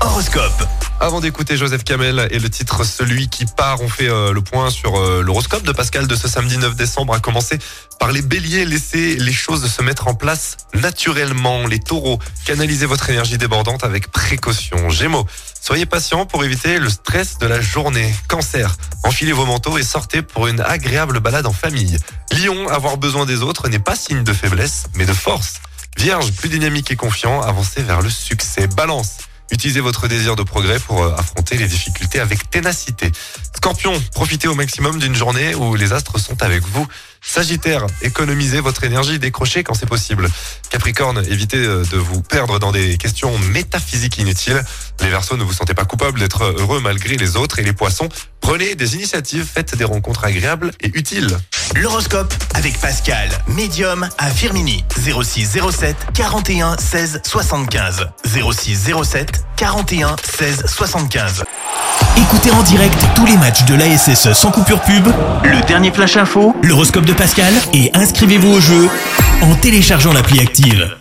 Horoscope. Avant d'écouter Joseph Kamel et le titre Celui qui part, on fait euh, le point sur euh, l'horoscope de Pascal de ce samedi 9 décembre, à commencer par les béliers. Laissez les choses se mettre en place naturellement. Les taureaux, canalisez votre énergie débordante avec précaution. Gémeaux, soyez patient pour éviter le stress de la journée. Cancer, enfilez vos manteaux et sortez pour une agréable balade en famille. Lion, avoir besoin des autres n'est pas signe de faiblesse, mais de force. Vierge, plus dynamique et confiant, avancez vers le succès. Balance, utilisez votre désir de progrès pour euh, affronter les difficultés avec ténacité. Scorpion, profitez au maximum d'une journée où les astres sont avec vous. Sagittaire, économisez votre énergie, décrochez quand c'est possible. Capricorne, évitez euh, de vous perdre dans des questions métaphysiques inutiles. Les Verseaux, ne vous sentez pas coupable d'être heureux malgré les autres. Et les Poissons, prenez des initiatives, faites des rencontres agréables et utiles. L'horoscope avec Pascal, médium à Firmini. 06 07 41 16 75. 06 07 41 16 75. Écoutez en direct tous les matchs de l'ASSE sans coupure pub, le dernier flash info, l'horoscope de Pascal et inscrivez-vous au jeu en téléchargeant l'appli active.